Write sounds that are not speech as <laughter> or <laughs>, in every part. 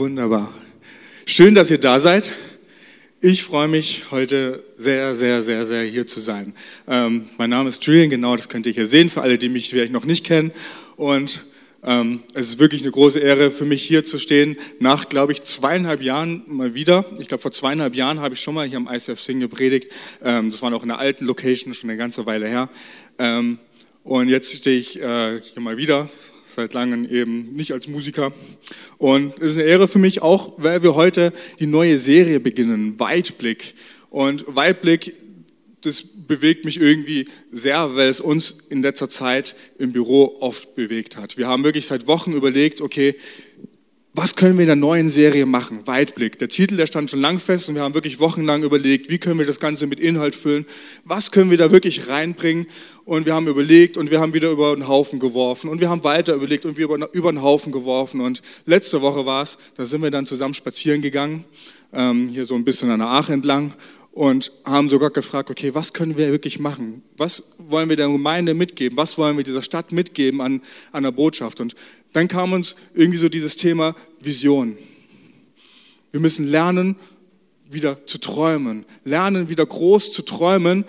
Wunderbar. Schön, dass ihr da seid. Ich freue mich heute sehr, sehr, sehr, sehr hier zu sein. Ähm, mein Name ist Julian, genau das könnt ihr hier sehen, für alle, die mich vielleicht noch nicht kennen. Und ähm, es ist wirklich eine große Ehre für mich hier zu stehen, nach, glaube ich, zweieinhalb Jahren mal wieder. Ich glaube, vor zweieinhalb Jahren habe ich schon mal hier am ICF Sing gepredigt. Ähm, das war noch in der alten Location, schon eine ganze Weile her. Ähm, und jetzt stehe ich äh, hier mal wieder, seit langem eben nicht als Musiker. Und es ist eine Ehre für mich auch, weil wir heute die neue Serie beginnen, Weitblick. Und Weitblick, das bewegt mich irgendwie sehr, weil es uns in letzter Zeit im Büro oft bewegt hat. Wir haben wirklich seit Wochen überlegt, okay, was können wir in der neuen Serie machen? Weitblick. Der Titel, der stand schon lang fest und wir haben wirklich wochenlang überlegt, wie können wir das Ganze mit Inhalt füllen? Was können wir da wirklich reinbringen? Und wir haben überlegt und wir haben wieder über einen Haufen geworfen und wir haben weiter überlegt und wir über, über einen Haufen geworfen. Und letzte Woche war es, da sind wir dann zusammen spazieren gegangen, ähm, hier so ein bisschen an der Aach entlang und haben sogar gefragt, okay, was können wir wirklich machen? Was wollen wir der Gemeinde mitgeben? Was wollen wir dieser Stadt mitgeben an, an der Botschaft? Und dann kam uns irgendwie so dieses Thema Vision. Wir müssen lernen, wieder zu träumen, lernen, wieder groß zu träumen,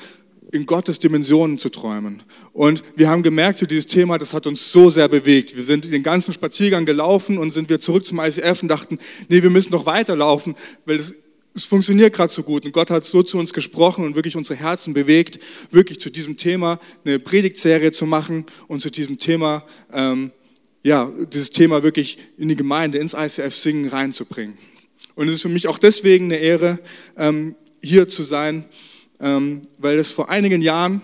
in Gottes Dimensionen zu träumen. Und wir haben gemerkt, für dieses Thema, das hat uns so sehr bewegt. Wir sind den ganzen Spaziergang gelaufen und sind wir zurück zum ICF und dachten, nee, wir müssen noch weiterlaufen, weil es es funktioniert gerade so gut und Gott hat so zu uns gesprochen und wirklich unsere Herzen bewegt, wirklich zu diesem Thema eine Predigtserie zu machen und zu diesem Thema, ähm, ja, dieses Thema wirklich in die Gemeinde, ins ICF Singen reinzubringen. Und es ist für mich auch deswegen eine Ehre, ähm, hier zu sein, ähm, weil es vor einigen Jahren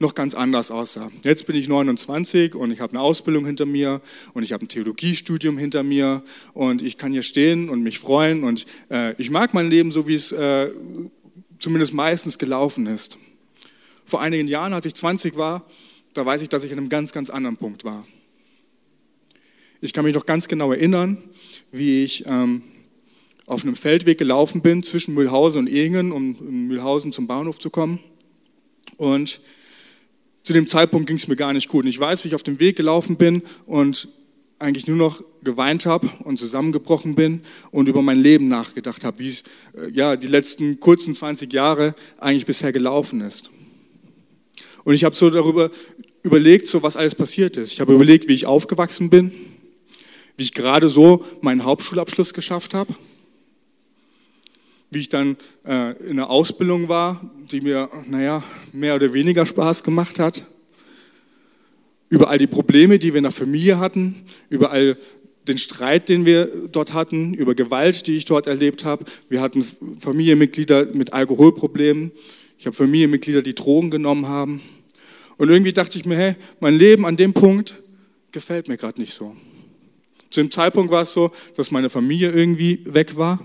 noch ganz anders aussah. Jetzt bin ich 29 und ich habe eine Ausbildung hinter mir und ich habe ein Theologiestudium hinter mir und ich kann hier stehen und mich freuen und äh, ich mag mein Leben so, wie es äh, zumindest meistens gelaufen ist. Vor einigen Jahren, als ich 20 war, da weiß ich, dass ich an einem ganz, ganz anderen Punkt war. Ich kann mich noch ganz genau erinnern, wie ich ähm, auf einem Feldweg gelaufen bin zwischen Mühlhausen und Ehingen, um in Mühlhausen zum Bahnhof zu kommen. Und zu dem Zeitpunkt ging es mir gar nicht gut. Und ich weiß, wie ich auf dem Weg gelaufen bin und eigentlich nur noch geweint habe und zusammengebrochen bin und über mein Leben nachgedacht habe, wie es äh, ja die letzten kurzen 20 Jahre eigentlich bisher gelaufen ist. Und ich habe so darüber überlegt, so was alles passiert ist. Ich habe überlegt, wie ich aufgewachsen bin, wie ich gerade so meinen Hauptschulabschluss geschafft habe, wie ich dann äh, in einer Ausbildung war, die mir, naja, mehr oder weniger Spaß gemacht hat, über all die Probleme, die wir in der Familie hatten, über all den Streit, den wir dort hatten, über Gewalt, die ich dort erlebt habe. Wir hatten Familienmitglieder mit Alkoholproblemen. Ich habe Familienmitglieder, die Drogen genommen haben. Und irgendwie dachte ich mir, hey, mein Leben an dem Punkt gefällt mir gerade nicht so. Zu dem Zeitpunkt war es so, dass meine Familie irgendwie weg war.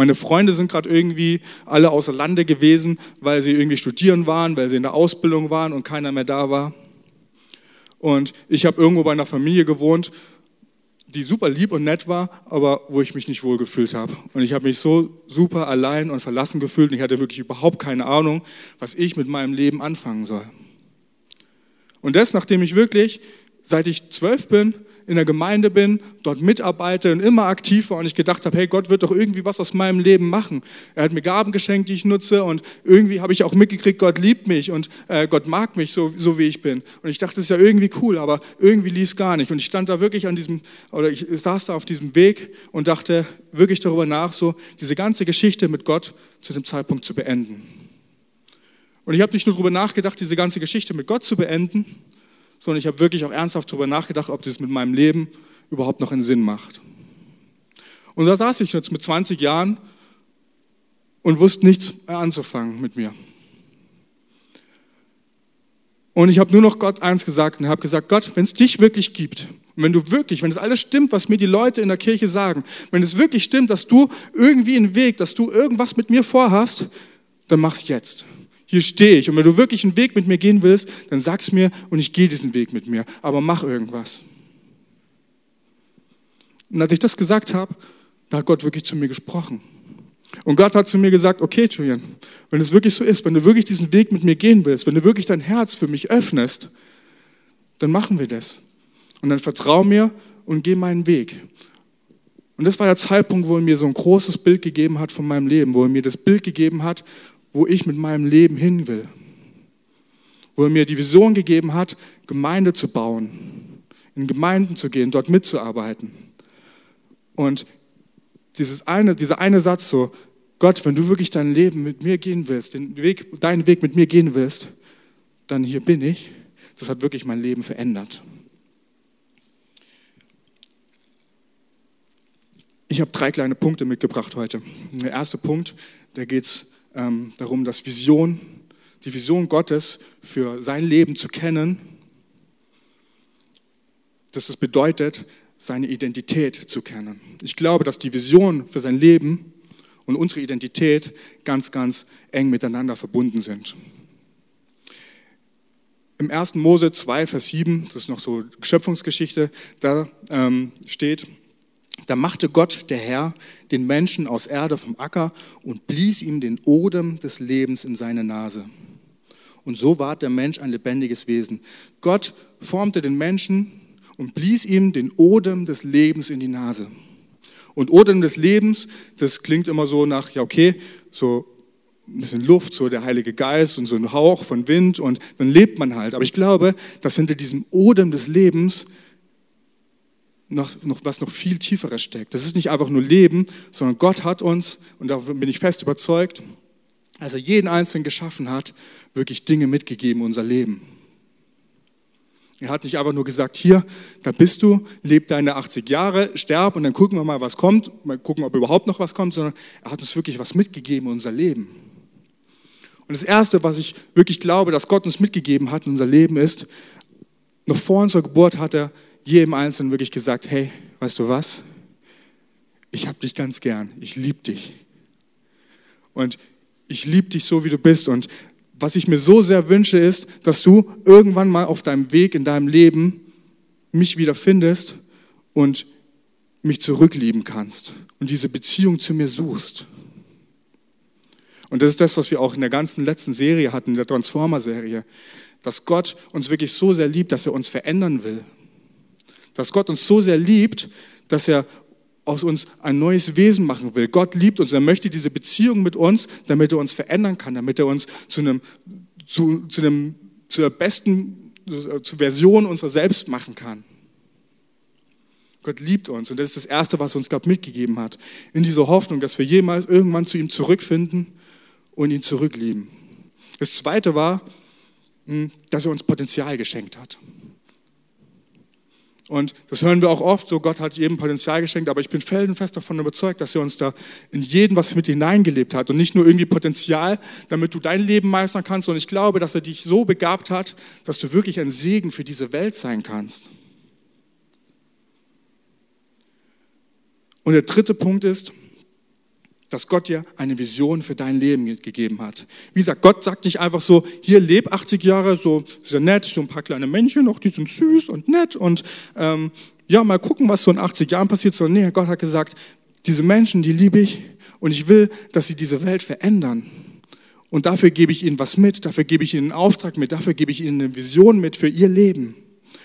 Meine Freunde sind gerade irgendwie alle außer Lande gewesen, weil sie irgendwie studieren waren, weil sie in der Ausbildung waren und keiner mehr da war. Und ich habe irgendwo bei einer Familie gewohnt, die super lieb und nett war, aber wo ich mich nicht wohl gefühlt habe. Und ich habe mich so super allein und verlassen gefühlt und ich hatte wirklich überhaupt keine Ahnung, was ich mit meinem Leben anfangen soll. Und das, nachdem ich wirklich, seit ich zwölf bin, in der Gemeinde bin, dort mitarbeite und immer aktiv war und ich gedacht habe, hey, Gott wird doch irgendwie was aus meinem Leben machen. Er hat mir Gaben geschenkt, die ich nutze und irgendwie habe ich auch mitgekriegt, Gott liebt mich und äh, Gott mag mich so, so wie ich bin. Und ich dachte, das ist ja irgendwie cool, aber irgendwie lief es gar nicht. Und ich stand da wirklich an diesem, oder ich saß da auf diesem Weg und dachte wirklich darüber nach, so diese ganze Geschichte mit Gott zu dem Zeitpunkt zu beenden. Und ich habe nicht nur darüber nachgedacht, diese ganze Geschichte mit Gott zu beenden, sondern ich habe wirklich auch ernsthaft darüber nachgedacht, ob das mit meinem Leben überhaupt noch einen Sinn macht. Und da saß ich jetzt mit 20 Jahren und wusste nichts anzufangen mit mir. Und ich habe nur noch Gott eins gesagt und habe gesagt, Gott, wenn es dich wirklich gibt, wenn du wirklich, wenn es alles stimmt, was mir die Leute in der Kirche sagen, wenn es wirklich stimmt, dass du irgendwie einen Weg, dass du irgendwas mit mir vorhast, dann mach's jetzt hier stehe ich. Und wenn du wirklich einen Weg mit mir gehen willst, dann sag's mir und ich gehe diesen Weg mit mir. Aber mach irgendwas. Und als ich das gesagt habe, da hat Gott wirklich zu mir gesprochen. Und Gott hat zu mir gesagt, okay, Julian, wenn es wirklich so ist, wenn du wirklich diesen Weg mit mir gehen willst, wenn du wirklich dein Herz für mich öffnest, dann machen wir das. Und dann vertrau mir und gehe meinen Weg. Und das war der Zeitpunkt, wo er mir so ein großes Bild gegeben hat von meinem Leben, wo er mir das Bild gegeben hat, wo ich mit meinem Leben hin will. Wo er mir die Vision gegeben hat, Gemeinde zu bauen, in Gemeinden zu gehen, dort mitzuarbeiten. Und dieses eine, dieser eine Satz so, Gott, wenn du wirklich dein Leben mit mir gehen willst, den Weg, deinen Weg mit mir gehen willst, dann hier bin ich. Das hat wirklich mein Leben verändert. Ich habe drei kleine Punkte mitgebracht heute. Der erste Punkt, da geht es ähm, darum, dass Vision, die Vision Gottes für sein Leben zu kennen, dass es bedeutet, seine Identität zu kennen. Ich glaube, dass die Vision für sein Leben und unsere Identität ganz, ganz eng miteinander verbunden sind. Im 1. Mose 2, Vers 7, das ist noch so Schöpfungsgeschichte, da ähm, steht, da machte Gott, der Herr, den Menschen aus Erde vom Acker und blies ihm den Odem des Lebens in seine Nase. Und so ward der Mensch ein lebendiges Wesen. Gott formte den Menschen und blies ihm den Odem des Lebens in die Nase. Und Odem des Lebens, das klingt immer so nach, ja okay, so ein bisschen Luft, so der Heilige Geist und so ein Hauch von Wind und dann lebt man halt. Aber ich glaube, dass hinter diesem Odem des Lebens noch, noch was noch viel tieferes steckt. Das ist nicht einfach nur Leben, sondern Gott hat uns, und davon bin ich fest überzeugt, als er jeden Einzelnen geschaffen hat, wirklich Dinge mitgegeben in unser Leben. Er hat nicht einfach nur gesagt, hier, da bist du, leb deine 80 Jahre, sterb und dann gucken wir mal, was kommt, mal gucken, ob überhaupt noch was kommt, sondern er hat uns wirklich was mitgegeben in unser Leben. Und das Erste, was ich wirklich glaube, dass Gott uns mitgegeben hat in unser Leben ist, noch vor unserer Geburt hat er jedem Einzelnen wirklich gesagt, hey, weißt du was? Ich hab dich ganz gern, ich liebe dich. Und ich liebe dich so, wie du bist. Und was ich mir so sehr wünsche, ist, dass du irgendwann mal auf deinem Weg in deinem Leben mich wieder findest und mich zurücklieben kannst und diese Beziehung zu mir suchst. Und das ist das, was wir auch in der ganzen letzten Serie hatten, in der Transformer-Serie, dass Gott uns wirklich so sehr liebt, dass er uns verändern will. Dass Gott uns so sehr liebt, dass er aus uns ein neues Wesen machen will. Gott liebt uns, er möchte diese Beziehung mit uns, damit er uns verändern kann, damit er uns zu einem, zu, zu einem, zur besten zur Version unserer selbst machen kann. Gott liebt uns und das ist das Erste, was er uns Gott mitgegeben hat. In dieser Hoffnung, dass wir jemals irgendwann zu ihm zurückfinden und ihn zurücklieben. Das Zweite war, hm, dass er uns Potenzial geschenkt hat. Und das hören wir auch oft, so Gott hat jedem Potenzial geschenkt, aber ich bin felsenfest davon überzeugt, dass er uns da in jeden was mit hineingelebt hat und nicht nur irgendwie Potenzial, damit du dein Leben meistern kannst, sondern ich glaube, dass er dich so begabt hat, dass du wirklich ein Segen für diese Welt sein kannst. Und der dritte Punkt ist, dass Gott dir eine Vision für dein Leben gegeben hat. Wie gesagt, Gott sagt nicht einfach so, hier leb 80 Jahre, so sehr nett, so ein paar kleine Männchen, auch die sind süß und nett und ähm, ja, mal gucken, was so in 80 Jahren passiert. Sondern nee, Gott hat gesagt, diese Menschen, die liebe ich und ich will, dass sie diese Welt verändern. Und dafür gebe ich ihnen was mit, dafür gebe ich ihnen einen Auftrag mit, dafür gebe ich ihnen eine Vision mit für ihr Leben.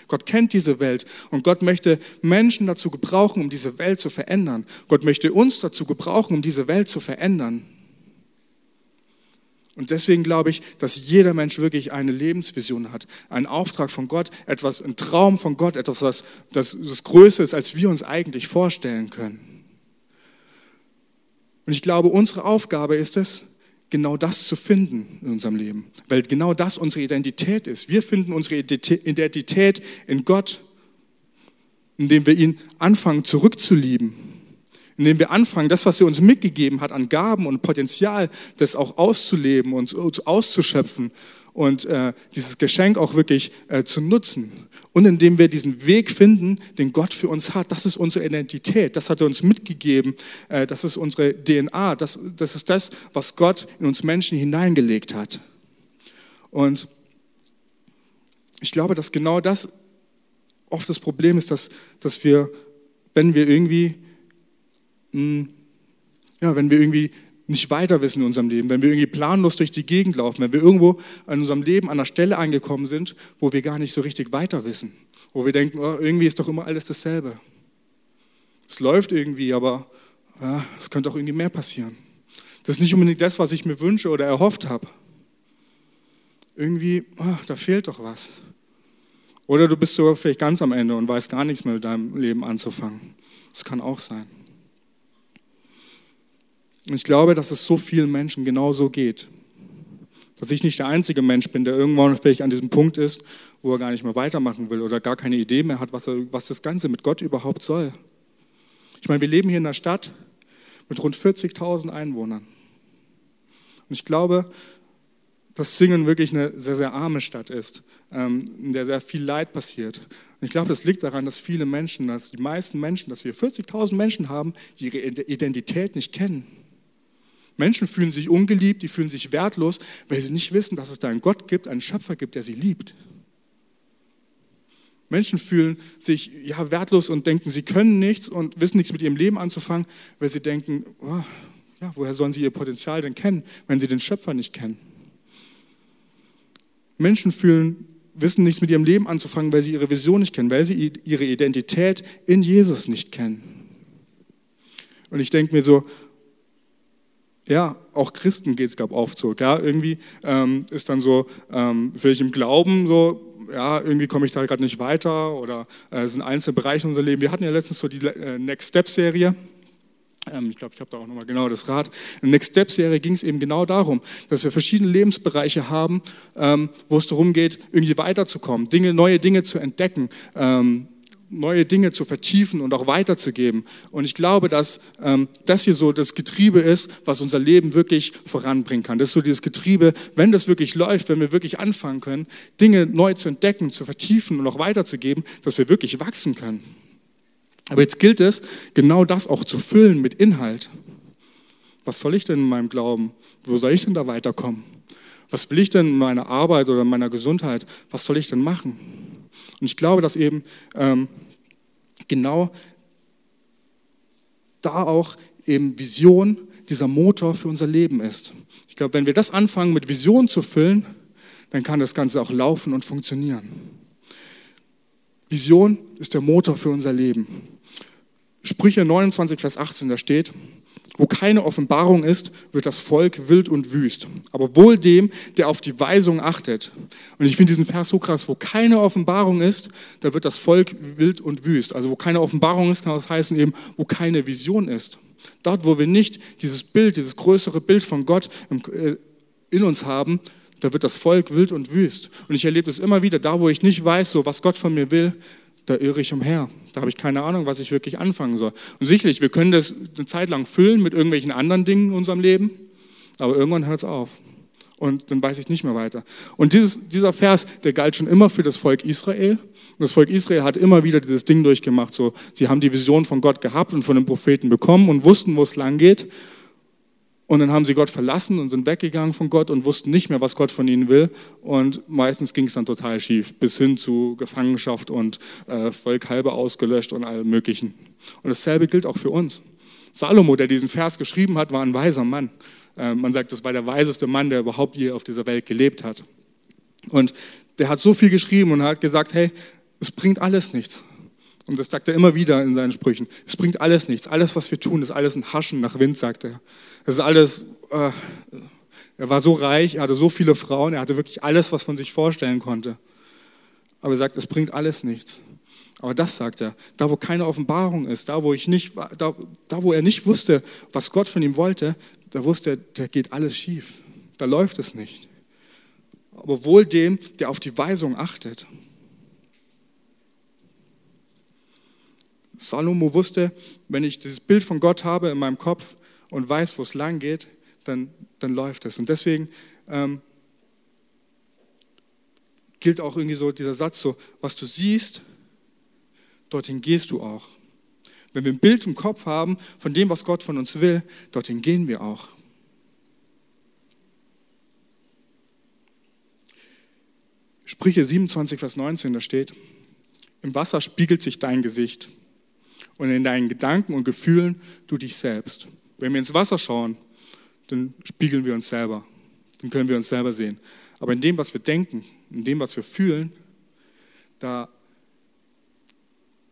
Gott kennt diese Welt und Gott möchte Menschen dazu gebrauchen, um diese Welt zu verändern. Gott möchte uns dazu gebrauchen, um diese Welt zu verändern. Und deswegen glaube ich, dass jeder Mensch wirklich eine Lebensvision hat, einen Auftrag von Gott, etwas, ein Traum von Gott, etwas, was das, das größer ist, als wir uns eigentlich vorstellen können. Und ich glaube, unsere Aufgabe ist es, genau das zu finden in unserem Leben, weil genau das unsere Identität ist. Wir finden unsere Identität in Gott, indem wir ihn anfangen zurückzulieben, indem wir anfangen, das, was er uns mitgegeben hat an Gaben und Potenzial, das auch auszuleben und auszuschöpfen und äh, dieses Geschenk auch wirklich äh, zu nutzen. Und indem wir diesen Weg finden, den Gott für uns hat. Das ist unsere Identität, das hat er uns mitgegeben, äh, das ist unsere DNA, das, das ist das, was Gott in uns Menschen hineingelegt hat. Und ich glaube, dass genau das oft das Problem ist, dass, dass wir, wenn wir irgendwie, mh, hm, ja, wenn wir irgendwie nicht weiter wissen in unserem Leben, wenn wir irgendwie planlos durch die Gegend laufen, wenn wir irgendwo in unserem Leben an einer Stelle angekommen sind, wo wir gar nicht so richtig weiter wissen, wo wir denken, oh, irgendwie ist doch immer alles dasselbe. Es läuft irgendwie, aber ja, es könnte auch irgendwie mehr passieren. Das ist nicht unbedingt das, was ich mir wünsche oder erhofft habe. Irgendwie, ach, da fehlt doch was. Oder du bist sogar vielleicht ganz am Ende und weißt gar nichts mehr mit deinem Leben anzufangen. Das kann auch sein. Und ich glaube, dass es so vielen Menschen genauso geht. Dass ich nicht der einzige Mensch bin, der irgendwann vielleicht an diesem Punkt ist, wo er gar nicht mehr weitermachen will oder gar keine Idee mehr hat, was, er, was das Ganze mit Gott überhaupt soll. Ich meine, wir leben hier in einer Stadt mit rund 40.000 Einwohnern. Und ich glaube, dass Singen wirklich eine sehr, sehr arme Stadt ist, ähm, in der sehr viel Leid passiert. Und ich glaube, das liegt daran, dass viele Menschen, dass die meisten Menschen, dass wir 40.000 Menschen haben, die ihre Identität nicht kennen. Menschen fühlen sich ungeliebt, die fühlen sich wertlos, weil sie nicht wissen, dass es da einen Gott gibt, einen Schöpfer gibt, der sie liebt. Menschen fühlen sich ja wertlos und denken, sie können nichts und wissen nichts mit ihrem Leben anzufangen, weil sie denken, oh, ja, woher sollen sie ihr Potenzial denn kennen, wenn sie den Schöpfer nicht kennen? Menschen fühlen, wissen nichts mit ihrem Leben anzufangen, weil sie ihre Vision nicht kennen, weil sie ihre Identität in Jesus nicht kennen. Und ich denke mir so, ja, auch Christen geht es, oft so. Ja, irgendwie ähm, ist dann so, ähm, vielleicht im Glauben so, ja, irgendwie komme ich da gerade nicht weiter oder äh, es sind einzelne Bereiche in unserem Leben. Wir hatten ja letztens so die äh, Next Step Serie. Ähm, ich glaube, ich habe da auch nochmal genau das Rad. In der Next Step Serie ging es eben genau darum, dass wir verschiedene Lebensbereiche haben, ähm, wo es darum geht, irgendwie weiterzukommen, Dinge, neue Dinge zu entdecken, ähm, neue Dinge zu vertiefen und auch weiterzugeben. Und ich glaube, dass ähm, das hier so das Getriebe ist, was unser Leben wirklich voranbringen kann. Das ist so dieses Getriebe, wenn das wirklich läuft, wenn wir wirklich anfangen können, Dinge neu zu entdecken, zu vertiefen und auch weiterzugeben, dass wir wirklich wachsen können. Aber jetzt gilt es, genau das auch zu füllen mit Inhalt. Was soll ich denn in meinem Glauben? Wo soll ich denn da weiterkommen? Was will ich denn in meiner Arbeit oder in meiner Gesundheit? Was soll ich denn machen? Und ich glaube, dass eben ähm, genau da auch eben Vision dieser Motor für unser Leben ist. Ich glaube, wenn wir das anfangen mit Vision zu füllen, dann kann das Ganze auch laufen und funktionieren. Vision ist der Motor für unser Leben. Sprüche 29, Vers 18, da steht, wo keine Offenbarung ist, wird das Volk wild und wüst. Aber wohl dem, der auf die Weisung achtet. Und ich finde diesen Vers so krass. Wo keine Offenbarung ist, da wird das Volk wild und wüst. Also wo keine Offenbarung ist, kann das heißen eben, wo keine Vision ist. Dort, wo wir nicht dieses Bild, dieses größere Bild von Gott äh, in uns haben, da wird das Volk wild und wüst. Und ich erlebe es immer wieder, da wo ich nicht weiß, so was Gott von mir will, da irre ich umher. Da habe ich keine Ahnung, was ich wirklich anfangen soll. Und sicherlich, wir können das eine Zeit lang füllen mit irgendwelchen anderen Dingen in unserem Leben, aber irgendwann hört es auf. Und dann weiß ich nicht mehr weiter. Und dieses, dieser Vers, der galt schon immer für das Volk Israel. Und das Volk Israel hat immer wieder dieses Ding durchgemacht. So, sie haben die Vision von Gott gehabt und von den Propheten bekommen und wussten, wo es lang geht. Und dann haben sie Gott verlassen und sind weggegangen von Gott und wussten nicht mehr, was Gott von ihnen will. Und meistens ging es dann total schief, bis hin zu Gefangenschaft und äh, Volk halber ausgelöscht und allem Möglichen. Und dasselbe gilt auch für uns. Salomo, der diesen Vers geschrieben hat, war ein weiser Mann. Äh, man sagt, das war der weiseste Mann, der überhaupt je auf dieser Welt gelebt hat. Und der hat so viel geschrieben und hat gesagt, hey, es bringt alles nichts. Und das sagt er immer wieder in seinen Sprüchen. Es bringt alles nichts. Alles, was wir tun, ist alles ein Haschen nach Wind, sagt er. Das ist alles, äh, er war so reich, er hatte so viele Frauen, er hatte wirklich alles, was man sich vorstellen konnte. Aber er sagt, es bringt alles nichts. Aber das sagt er, da wo keine Offenbarung ist, da wo, ich nicht, da, da wo er nicht wusste, was Gott von ihm wollte, da wusste er, da geht alles schief. Da läuft es nicht. Aber wohl dem, der auf die Weisung achtet. Salomo wusste, wenn ich dieses Bild von Gott habe in meinem Kopf und weiß, wo es lang geht, dann, dann läuft es. Und deswegen ähm, gilt auch irgendwie so dieser Satz so, was du siehst, dorthin gehst du auch. Wenn wir ein Bild im Kopf haben von dem, was Gott von uns will, dorthin gehen wir auch. Sprüche 27, Vers 19, da steht, im Wasser spiegelt sich dein Gesicht und in deinen Gedanken und Gefühlen du dich selbst. Wenn wir ins Wasser schauen, dann spiegeln wir uns selber. Dann können wir uns selber sehen. Aber in dem, was wir denken, in dem, was wir fühlen, da,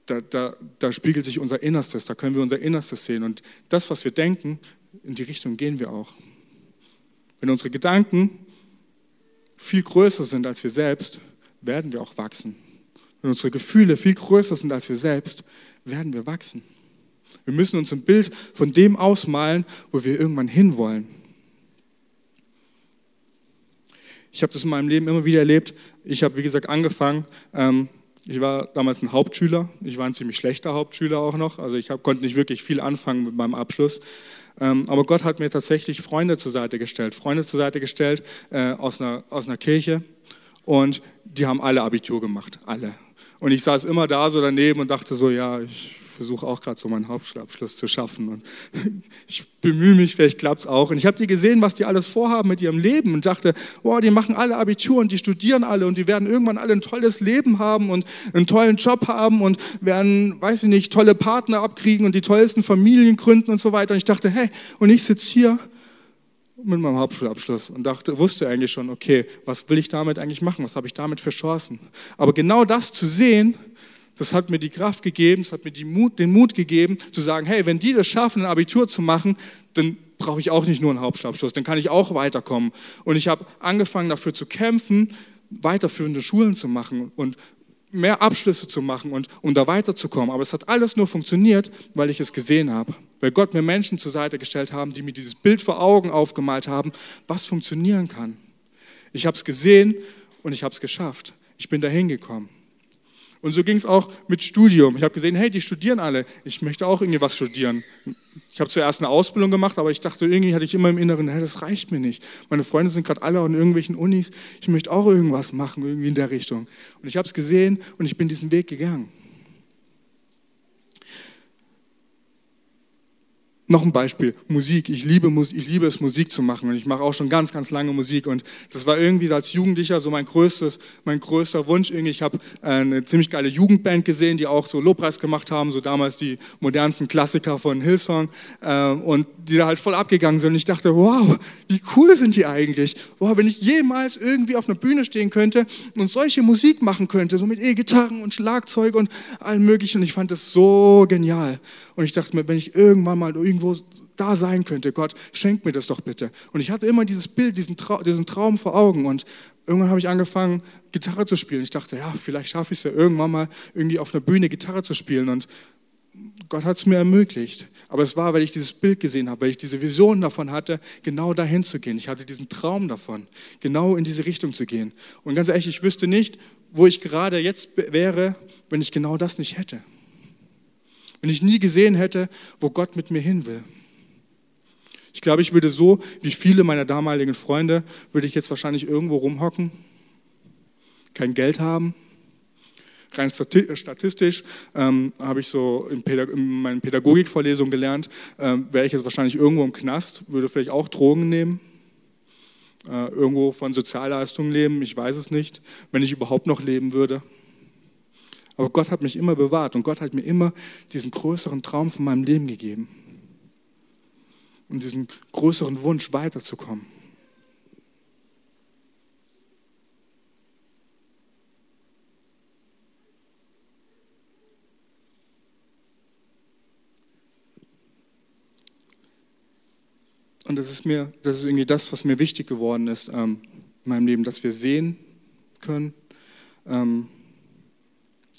da, da, da spiegelt sich unser Innerstes, da können wir unser Innerstes sehen. Und das, was wir denken, in die Richtung gehen wir auch. Wenn unsere Gedanken viel größer sind als wir selbst, werden wir auch wachsen. Wenn unsere Gefühle viel größer sind als wir selbst, werden wir wachsen. Wir müssen uns ein Bild von dem ausmalen, wo wir irgendwann hinwollen. Ich habe das in meinem Leben immer wieder erlebt. Ich habe, wie gesagt, angefangen. Ähm, ich war damals ein Hauptschüler. Ich war ein ziemlich schlechter Hauptschüler auch noch. Also ich hab, konnte nicht wirklich viel anfangen mit meinem Abschluss. Ähm, aber Gott hat mir tatsächlich Freunde zur Seite gestellt. Freunde zur Seite gestellt äh, aus, einer, aus einer Kirche. Und die haben alle Abitur gemacht. Alle. Und ich saß immer da so daneben und dachte so, ja, ich versuche auch gerade so meinen Hauptschulabschluss zu schaffen. Und <laughs> ich bemühe mich, vielleicht klappt es auch. Und ich habe die gesehen, was die alles vorhaben mit ihrem Leben und dachte, boah, die machen alle Abitur und die studieren alle und die werden irgendwann alle ein tolles Leben haben und einen tollen Job haben und werden, weiß ich nicht, tolle Partner abkriegen und die tollsten Familien gründen und so weiter. Und ich dachte, hey, und ich sitze hier mit meinem Hauptschulabschluss und dachte, wusste eigentlich schon, okay, was will ich damit eigentlich machen? Was habe ich damit für Chancen? Aber genau das zu sehen, das hat mir die Kraft gegeben, das hat mir Mut, den Mut gegeben, zu sagen, hey, wenn die das schaffen, ein Abitur zu machen, dann brauche ich auch nicht nur einen Hauptschulabschluss, dann kann ich auch weiterkommen. Und ich habe angefangen dafür zu kämpfen, weiterführende Schulen zu machen und mehr Abschlüsse zu machen und um da weiterzukommen. Aber es hat alles nur funktioniert, weil ich es gesehen habe. Weil Gott mir Menschen zur Seite gestellt haben, die mir dieses Bild vor Augen aufgemalt haben, was funktionieren kann. Ich habe es gesehen und ich habe es geschafft. Ich bin dahin gekommen. Und so ging es auch mit Studium. Ich habe gesehen, hey, die studieren alle. Ich möchte auch irgendwie was studieren. Ich habe zuerst eine Ausbildung gemacht, aber ich dachte, irgendwie hatte ich immer im Inneren, hey, das reicht mir nicht. Meine Freunde sind gerade alle an irgendwelchen Unis. Ich möchte auch irgendwas machen, irgendwie in der Richtung. Und ich habe es gesehen und ich bin diesen Weg gegangen. Noch ein Beispiel, Musik. Ich liebe, ich liebe es, Musik zu machen. Und ich mache auch schon ganz, ganz lange Musik. Und das war irgendwie als Jugendlicher so mein, größtes, mein größter Wunsch. Irgendwie, ich habe äh, eine ziemlich geile Jugendband gesehen, die auch so Lobpreis gemacht haben, so damals die modernsten Klassiker von Hillsong. Äh, und die da halt voll abgegangen sind. Und ich dachte, wow, wie cool sind die eigentlich? Wow, wenn ich jemals irgendwie auf einer Bühne stehen könnte und solche Musik machen könnte, so mit E-Gitarren und Schlagzeug und allem möglichen. Und ich fand das so genial. Und ich dachte mir, wenn ich irgendwann mal irgendwo da sein könnte, Gott, schenk mir das doch bitte. Und ich hatte immer dieses Bild, diesen, Trau diesen Traum vor Augen. Und irgendwann habe ich angefangen, Gitarre zu spielen. Ich dachte, ja, vielleicht schaffe ich es ja irgendwann mal, irgendwie auf einer Bühne Gitarre zu spielen. Und Gott hat es mir ermöglicht. Aber es war, weil ich dieses Bild gesehen habe, weil ich diese Vision davon hatte, genau dahin zu gehen. Ich hatte diesen Traum davon, genau in diese Richtung zu gehen. Und ganz ehrlich, ich wüsste nicht, wo ich gerade jetzt wäre, wenn ich genau das nicht hätte wenn ich nie gesehen hätte, wo Gott mit mir hin will. Ich glaube, ich würde so, wie viele meiner damaligen Freunde, würde ich jetzt wahrscheinlich irgendwo rumhocken, kein Geld haben. Rein statistisch ähm, habe ich so in, Pädag in meinen Pädagogikvorlesungen gelernt, ähm, wäre ich jetzt wahrscheinlich irgendwo im Knast, würde vielleicht auch Drogen nehmen, äh, irgendwo von Sozialleistungen leben, ich weiß es nicht, wenn ich überhaupt noch leben würde. Aber Gott hat mich immer bewahrt und Gott hat mir immer diesen größeren Traum von meinem Leben gegeben und diesen größeren Wunsch weiterzukommen. Und das ist mir, das ist irgendwie das, was mir wichtig geworden ist ähm, in meinem Leben, dass wir sehen können, ähm,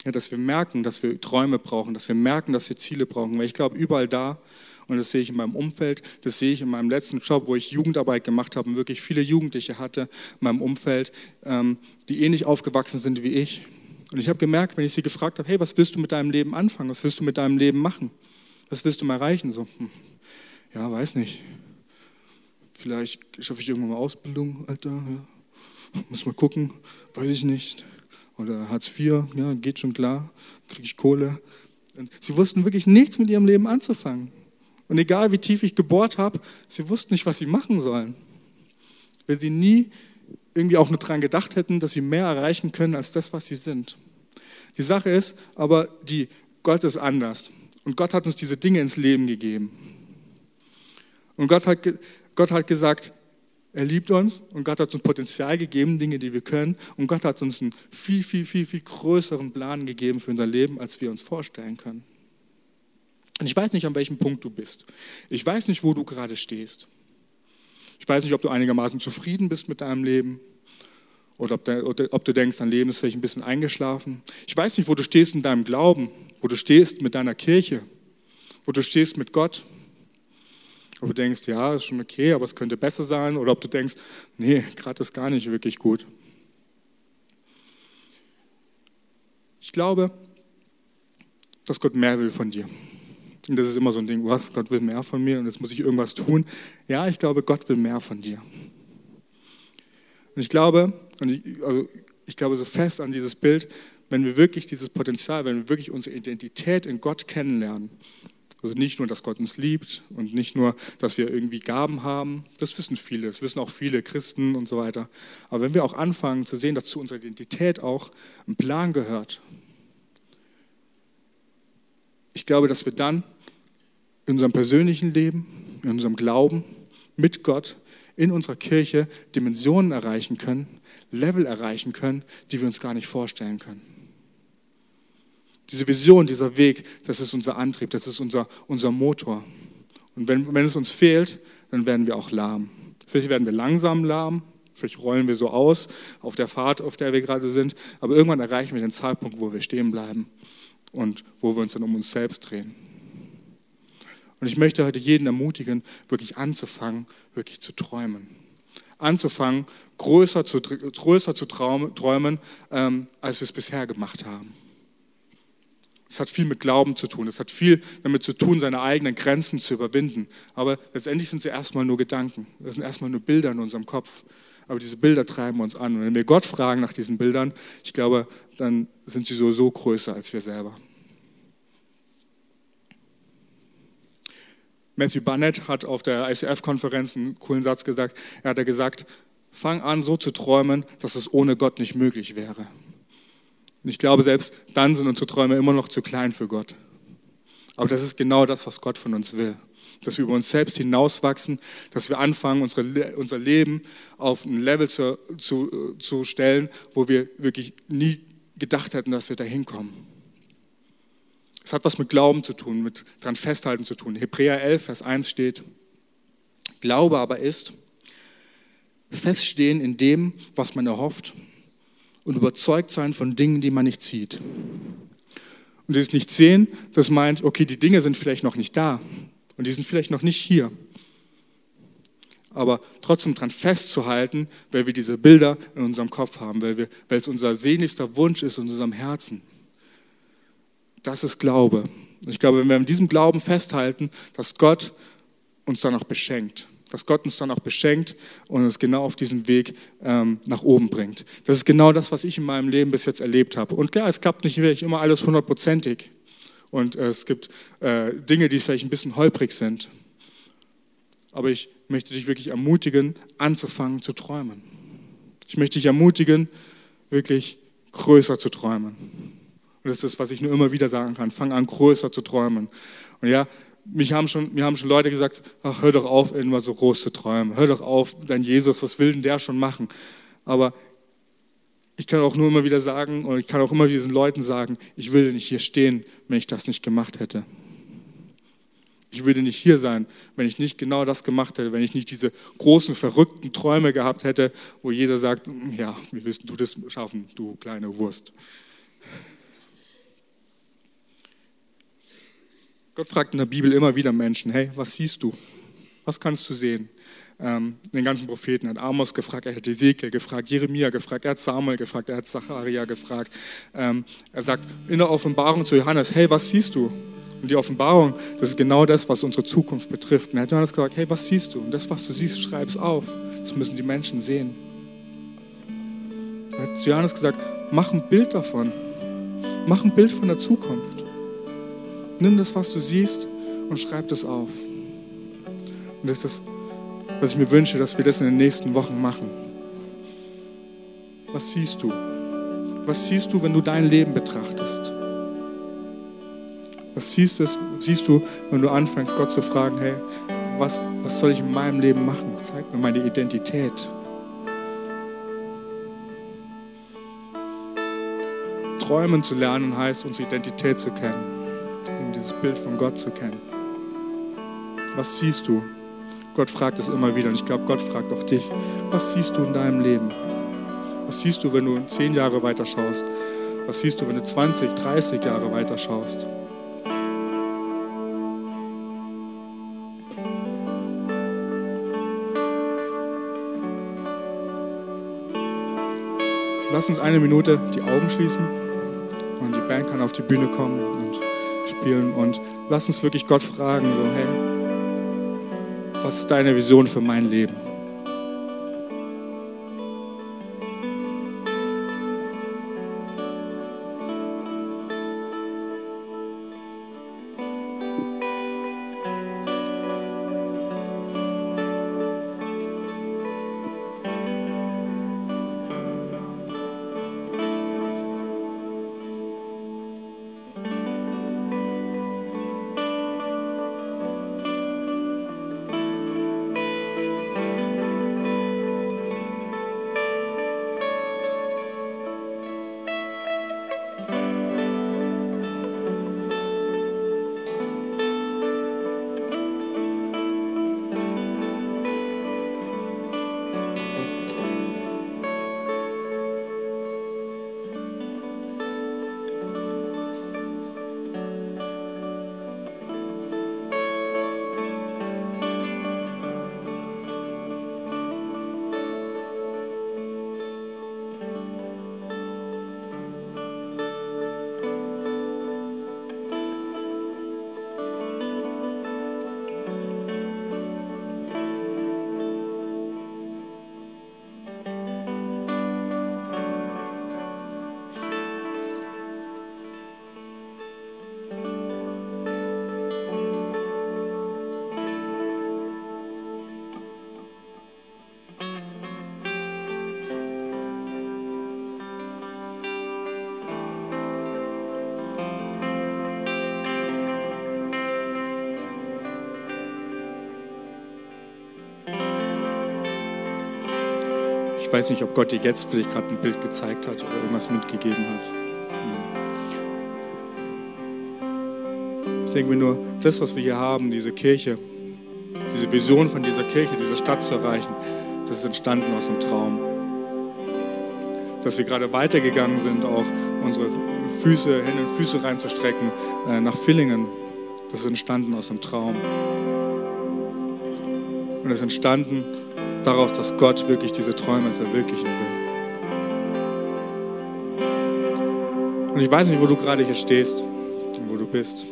ja, dass wir merken, dass wir Träume brauchen, dass wir merken, dass wir Ziele brauchen. Weil ich glaube, überall da, und das sehe ich in meinem Umfeld, das sehe ich in meinem letzten Job, wo ich Jugendarbeit gemacht habe und wirklich viele Jugendliche hatte in meinem Umfeld, ähm, die ähnlich aufgewachsen sind wie ich. Und ich habe gemerkt, wenn ich sie gefragt habe, hey, was willst du mit deinem Leben anfangen? Was willst du mit deinem Leben machen? Was willst du mal erreichen? So, hm, ja, weiß nicht. Vielleicht schaffe ich irgendwann mal Ausbildung, Alter. Ja. Muss mal gucken, weiß ich nicht oder Hartz IV, ja, geht schon klar, kriege ich Kohle. Und sie wussten wirklich nichts mit ihrem Leben anzufangen. Und egal wie tief ich gebohrt habe, sie wussten nicht, was sie machen sollen. Wenn sie nie irgendwie auch nur daran gedacht hätten, dass sie mehr erreichen können als das, was sie sind. Die Sache ist aber, die, Gott ist anders. Und Gott hat uns diese Dinge ins Leben gegeben. Und Gott hat, Gott hat gesagt, Er liebt uns und Gott hat uns Potenzial gegeben, Dinge, die wir können. Und Gott hat uns einen viel, viel, viel, viel größeren Plan gegeben für unser Leben, als wir uns vorstellen können. Und ich weiß nicht, an welchem Punkt du bist. Ich weiß nicht, wo du gerade stehst. Ich weiß nicht, ob du einigermaßen zufrieden bist mit deinem Leben oder ob, der, oder ob, du denkst, dein Leben ist vielleicht ein bisschen eingeschlafen. Ich weiß nicht, wo du stehst in deinem Glauben, wo du stehst mit deiner Kirche, wo du stehst mit Gott. Ob du denkst, ja, ist schon okay, aber es könnte besser sein. Oder ob du denkst, nee, gerade ist gar nicht wirklich gut. Ich glaube, dass Gott mehr will von dir. Und das ist immer so ein Ding, was, Gott will mehr von mir und jetzt muss ich irgendwas tun. Ja, ich glaube, Gott will mehr von dir. Und ich glaube, und ich, also ich glaube so fest an dieses Bild, wenn wir wirklich dieses Potenzial, wenn wir wirklich unsere Identität in Gott kennenlernen, also nicht nur, dass Gott uns liebt und nicht nur, dass wir irgendwie Gaben haben, das wissen viele, das wissen auch viele Christen und so weiter. Aber wenn wir auch anfangen zu sehen, dass zu unserer Identität auch ein Plan gehört, ich glaube, dass wir dann in unserem persönlichen Leben, in unserem Glauben mit Gott, in unserer Kirche Dimensionen erreichen können, Level erreichen können, die wir uns gar nicht vorstellen können. Diese Vision, dieser Weg, das ist unser Antrieb, das ist unser, unser Motor. Und wenn, wenn es uns fehlt, dann werden wir auch lahm. Vielleicht werden wir langsam lahm, vielleicht rollen wir so aus auf der Fahrt, auf der wir gerade sind, aber irgendwann erreichen wir den Zeitpunkt, wo wir stehen bleiben und wo wir uns dann um uns selbst drehen. Und ich möchte heute jeden ermutigen, wirklich anzufangen, wirklich zu träumen. Anzufangen, größer zu, größer zu träumen, ähm, als wir es bisher gemacht haben. Es hat viel mit Glauben zu tun. Es hat viel damit zu tun, seine eigenen Grenzen zu überwinden. Aber letztendlich sind sie erstmal nur Gedanken. Das sind erstmal nur Bilder in unserem Kopf. Aber diese Bilder treiben uns an. Und wenn wir Gott fragen nach diesen Bildern, ich glaube, dann sind sie sowieso größer als wir selber. Matthew Barnett hat auf der ICF-Konferenz einen coolen Satz gesagt. Er hat gesagt, fang an so zu träumen, dass es ohne Gott nicht möglich wäre. Und ich glaube, selbst dann sind unsere Träume immer noch zu klein für Gott. Aber das ist genau das, was Gott von uns will. Dass wir über uns selbst hinauswachsen, dass wir anfangen, unsere, unser Leben auf ein Level zu, zu, zu stellen, wo wir wirklich nie gedacht hätten, dass wir da hinkommen. Es hat was mit Glauben zu tun, mit dran festhalten zu tun. Hebräer 11, Vers 1 steht, Glaube aber ist feststehen in dem, was man erhofft und überzeugt sein von Dingen, die man nicht sieht. Und dieses Nicht-Sehen, das meint, okay, die Dinge sind vielleicht noch nicht da und die sind vielleicht noch nicht hier. Aber trotzdem daran festzuhalten, weil wir diese Bilder in unserem Kopf haben, weil, wir, weil es unser sehnlichster Wunsch ist in unserem Herzen. Das ist Glaube. Ich glaube, wenn wir an diesem Glauben festhalten, dass Gott uns dann auch beschenkt dass Gott uns dann auch beschenkt und uns genau auf diesem Weg ähm, nach oben bringt. Das ist genau das, was ich in meinem Leben bis jetzt erlebt habe. Und klar, es klappt nicht wirklich immer alles hundertprozentig. Und äh, es gibt äh, Dinge, die vielleicht ein bisschen holprig sind. Aber ich möchte dich wirklich ermutigen, anzufangen zu träumen. Ich möchte dich ermutigen, wirklich größer zu träumen. Und das ist das, was ich nur immer wieder sagen kann. Fang an, größer zu träumen. Und ja, mich haben schon, mir haben schon Leute gesagt, ach, hör doch auf, immer so groß zu träumen. Hör doch auf, dein Jesus, was will denn der schon machen? Aber ich kann auch nur immer wieder sagen, und ich kann auch immer diesen Leuten sagen, ich würde nicht hier stehen, wenn ich das nicht gemacht hätte. Ich würde nicht hier sein, wenn ich nicht genau das gemacht hätte, wenn ich nicht diese großen, verrückten Träume gehabt hätte, wo jeder sagt, ja, wie willst du das schaffen, du kleine Wurst. Gott fragt in der Bibel immer wieder Menschen, hey, was siehst du? Was kannst du sehen? Ähm, den ganzen Propheten hat Amos gefragt, er hat Ezekiel gefragt, Jeremia gefragt, er hat Samuel gefragt, er hat Zacharia gefragt. Ähm, er sagt in der Offenbarung zu Johannes, hey, was siehst du? Und die Offenbarung, das ist genau das, was unsere Zukunft betrifft. Und er hat Johannes gesagt, hey, was siehst du? Und das, was du siehst, schreib es auf. Das müssen die Menschen sehen. Er hat zu Johannes gesagt, mach ein Bild davon. Mach ein Bild von der Zukunft. Nimm das, was du siehst und schreib das auf. Und das ist das, was ich mir wünsche, dass wir das in den nächsten Wochen machen. Was siehst du? Was siehst du, wenn du dein Leben betrachtest? Was siehst, du, siehst du, wenn du anfängst, Gott zu fragen, hey, was, was soll ich in meinem Leben machen? Zeig mir meine Identität. Träumen zu lernen heißt, unsere Identität zu kennen, dieses Bild von Gott zu kennen. Was siehst du? Gott fragt es immer wieder und ich glaube, Gott fragt auch dich. Was siehst du in deinem Leben? Was siehst du, wenn du zehn Jahre weiter schaust? Was siehst du, wenn du 20, 30 Jahre weiter schaust? Lass uns eine Minute die Augen schließen und die Band kann auf die Bühne kommen und spielen und lass uns wirklich Gott fragen, so hey, was ist deine Vision für mein Leben? Ich weiß nicht, ob Gott dir jetzt vielleicht gerade ein Bild gezeigt hat oder irgendwas mitgegeben hat. Ich denke mir nur, das, was wir hier haben, diese Kirche, diese Vision von dieser Kirche, diese Stadt zu erreichen, das ist entstanden aus einem Traum. Dass wir gerade weitergegangen sind, auch unsere Füße, Hände und Füße reinzustrecken äh, nach Villingen, das ist entstanden aus einem Traum. Und es ist entstanden daraus, dass Gott wirklich diese Träume verwirklichen will. Und ich weiß nicht, wo du gerade hier stehst und wo du bist,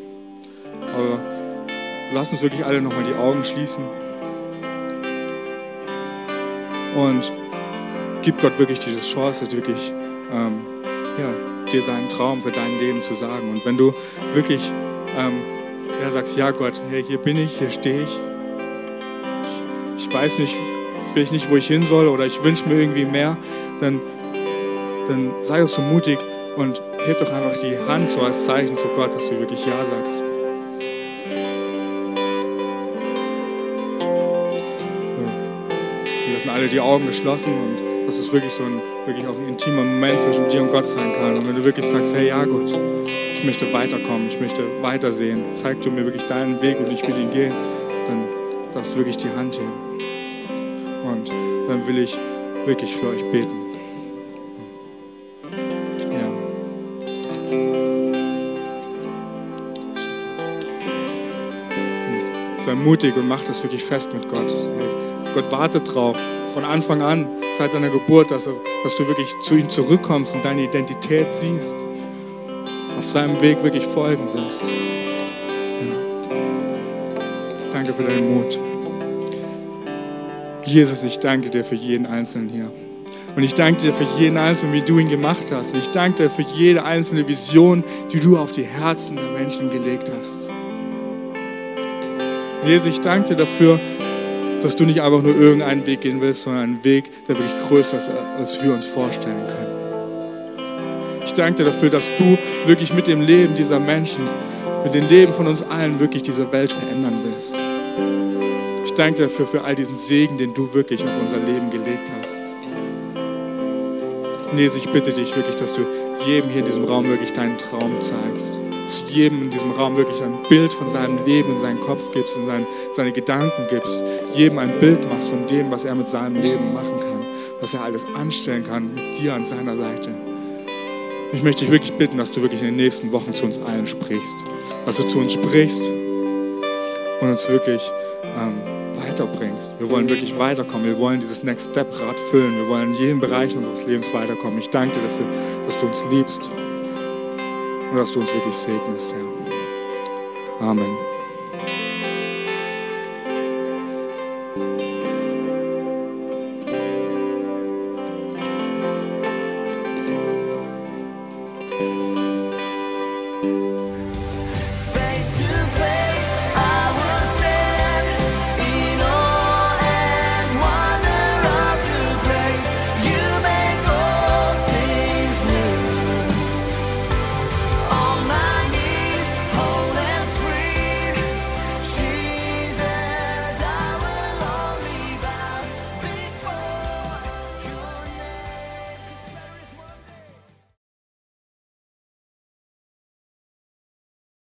aber lass uns wirklich alle nochmal die Augen schließen und gib Gott wirklich diese Chance, wirklich ähm, ja, dir seinen Traum für dein Leben zu sagen. Und wenn du wirklich ähm, ja, sagst, ja Gott, hier bin ich, hier stehe ich, ich weiß nicht, vielleicht nicht, wo ich hin soll oder ich wünsche mir irgendwie mehr, dann, dann sei doch so mutig und heb doch einfach die Hand so als Zeichen zu Gott, dass du wirklich Ja sagst. Wir lassen alle die Augen geschlossen und dass es wirklich so ein, wirklich auch ein intimer Moment zwischen dir und Gott sein kann. Und wenn du wirklich sagst, hey, ja Gott, ich möchte weiterkommen, ich möchte weitersehen, zeig du mir wirklich deinen Weg und ich will ihn gehen, dann darfst du wirklich die Hand heben und dann will ich wirklich für euch beten. Ja. Sei mutig und mach das wirklich fest mit Gott. Gott wartet drauf, von Anfang an, seit deiner Geburt, dass, er, dass du wirklich zu ihm zurückkommst und deine Identität siehst. Auf seinem Weg wirklich folgen wirst. Ja. Danke für deinen Mut. Jesus, ich danke dir für jeden Einzelnen hier. Und ich danke dir für jeden Einzelnen, wie du ihn gemacht hast. Und ich danke dir für jede einzelne Vision, die du auf die Herzen der Menschen gelegt hast. Jesus, ich danke dir dafür, dass du nicht einfach nur irgendeinen Weg gehen willst, sondern einen Weg, der wirklich größer ist, als wir uns vorstellen können. Ich danke dir dafür, dass du wirklich mit dem Leben dieser Menschen, mit dem Leben von uns allen wirklich diese Welt verändern willst. Ich danke dir dafür für all diesen Segen, den du wirklich auf unser Leben gelegt hast. Jesus, ich bitte dich wirklich, dass du jedem hier in diesem Raum wirklich deinen Traum zeigst. Dass du jedem in diesem Raum wirklich ein Bild von seinem Leben in seinen Kopf gibst, in seinen, seine Gedanken gibst. Jedem ein Bild machst von dem, was er mit seinem Leben machen kann, was er alles anstellen kann mit dir an seiner Seite. Ich möchte dich wirklich bitten, dass du wirklich in den nächsten Wochen zu uns allen sprichst. Dass du zu uns sprichst und uns wirklich ähm, weiterbringst. Wir wollen wirklich weiterkommen. Wir wollen dieses Next Step Rad füllen. Wir wollen in jedem Bereich unseres Lebens weiterkommen. Ich danke dir dafür, dass du uns liebst und dass du uns wirklich segnest, Herr. Amen.